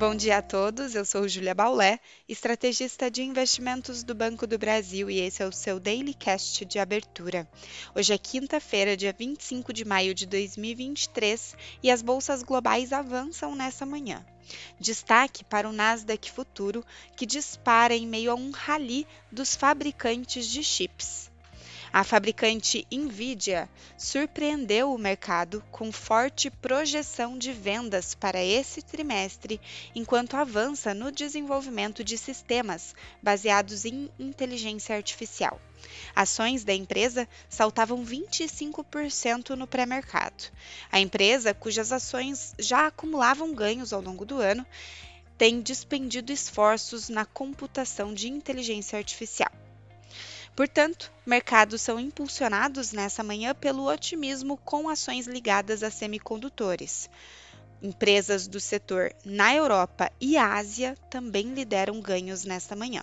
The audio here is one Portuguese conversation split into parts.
Bom dia a todos, eu sou Julia Baulé, estrategista de investimentos do Banco do Brasil e esse é o seu Daily Cast de abertura. Hoje é quinta-feira, dia 25 de maio de 2023 e as bolsas globais avançam nessa manhã. Destaque para o Nasdaq Futuro, que dispara em meio a um rally dos fabricantes de chips. A fabricante Nvidia surpreendeu o mercado com forte projeção de vendas para esse trimestre, enquanto avança no desenvolvimento de sistemas baseados em inteligência artificial. Ações da empresa saltavam 25% no pré-mercado. A empresa, cujas ações já acumulavam ganhos ao longo do ano, tem despendido esforços na computação de inteligência artificial. Portanto, mercados são impulsionados nessa manhã pelo otimismo com ações ligadas a semicondutores. Empresas do setor na Europa e Ásia também lideram ganhos nesta manhã.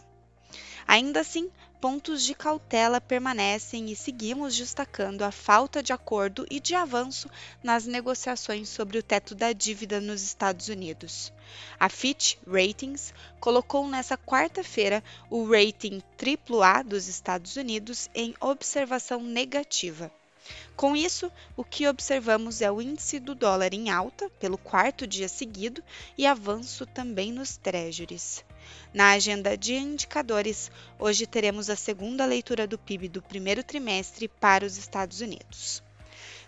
Ainda assim, pontos de cautela permanecem e seguimos destacando a falta de acordo e de avanço nas negociações sobre o teto da dívida nos Estados Unidos. A Fitch Ratings colocou nesta quarta-feira o rating AAA dos Estados Unidos em observação negativa. Com isso, o que observamos é o índice do dólar em alta pelo quarto dia seguido e avanço também nos treasuries. Na agenda de indicadores, hoje teremos a segunda leitura do PIB do primeiro trimestre para os Estados Unidos.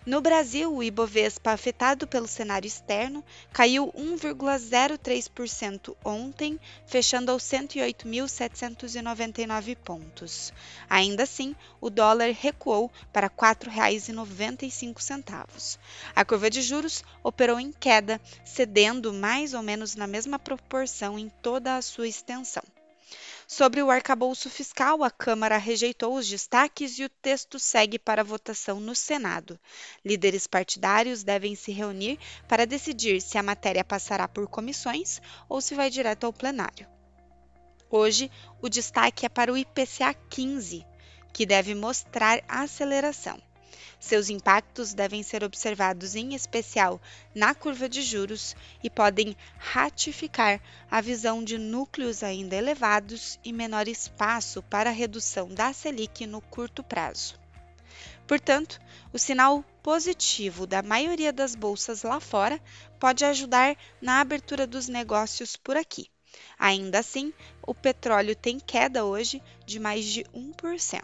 No Brasil, o Ibovespa, afetado pelo cenário externo, caiu 1,03% ontem, fechando aos 108.799 pontos. Ainda assim, o dólar recuou para R$ 4,95. A curva de juros operou em queda, cedendo mais ou menos na mesma proporção em toda a sua extensão. Sobre o arcabouço fiscal, a Câmara rejeitou os destaques e o texto segue para votação no Senado. Líderes partidários devem se reunir para decidir se a matéria passará por comissões ou se vai direto ao plenário. Hoje, o destaque é para o IPCA 15, que deve mostrar aceleração. Seus impactos devem ser observados em especial na curva de juros e podem ratificar a visão de núcleos ainda elevados e menor espaço para a redução da Selic no curto prazo. Portanto, o sinal positivo da maioria das bolsas lá fora pode ajudar na abertura dos negócios por aqui. Ainda assim, o petróleo tem queda hoje de mais de 1%.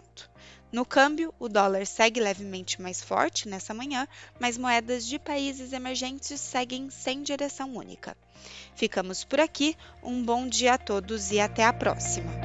No câmbio, o dólar segue levemente mais forte nessa manhã, mas moedas de países emergentes seguem sem direção única. Ficamos por aqui, um bom dia a todos e até a próxima!